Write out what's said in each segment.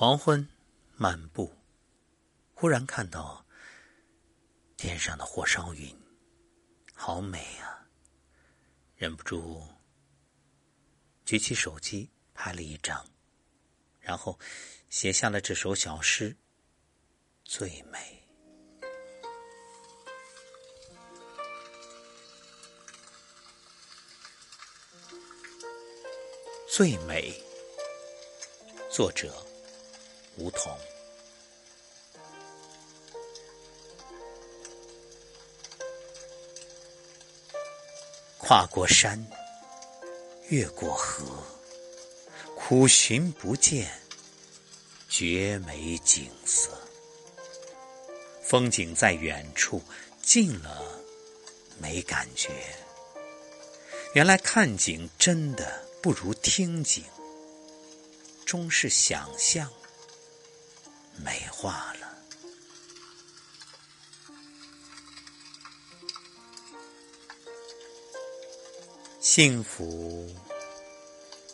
黄昏，漫步，忽然看到天上的火烧云，好美啊！忍不住举起手机拍了一张，然后写下了这首小诗：最美，最美。作者。梧桐，跨过山，越过河，苦寻不见绝美景色。风景在远处，近了没感觉。原来看景真的不如听景，终是想象。美化了，幸福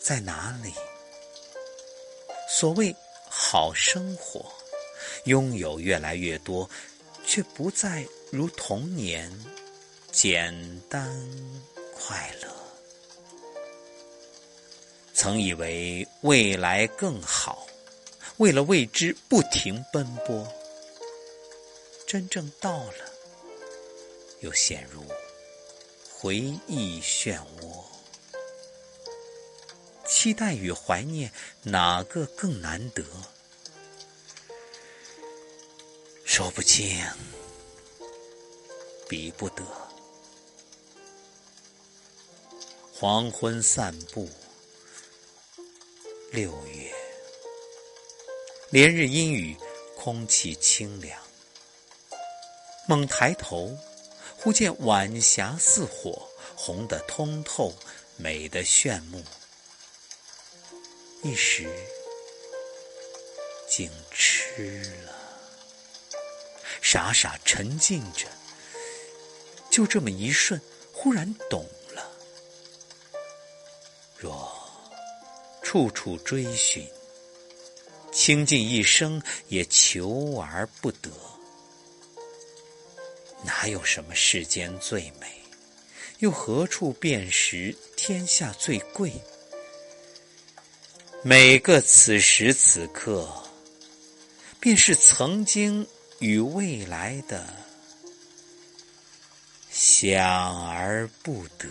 在哪里？所谓好生活，拥有越来越多，却不再如童年简单快乐。曾以为未来更好。为了未知不停奔波，真正到了，又陷入回忆漩涡。期待与怀念，哪个更难得？说不清，比不得。黄昏散步，六月。连日阴雨，空气清凉。猛抬头，忽见晚霞似火，红得通透，美得炫目。一时竟痴了，傻傻沉浸着。就这么一瞬，忽然懂了：若处处追寻。倾尽一生也求而不得，哪有什么世间最美？又何处辨识天下最贵？每个此时此刻，便是曾经与未来的想而不得。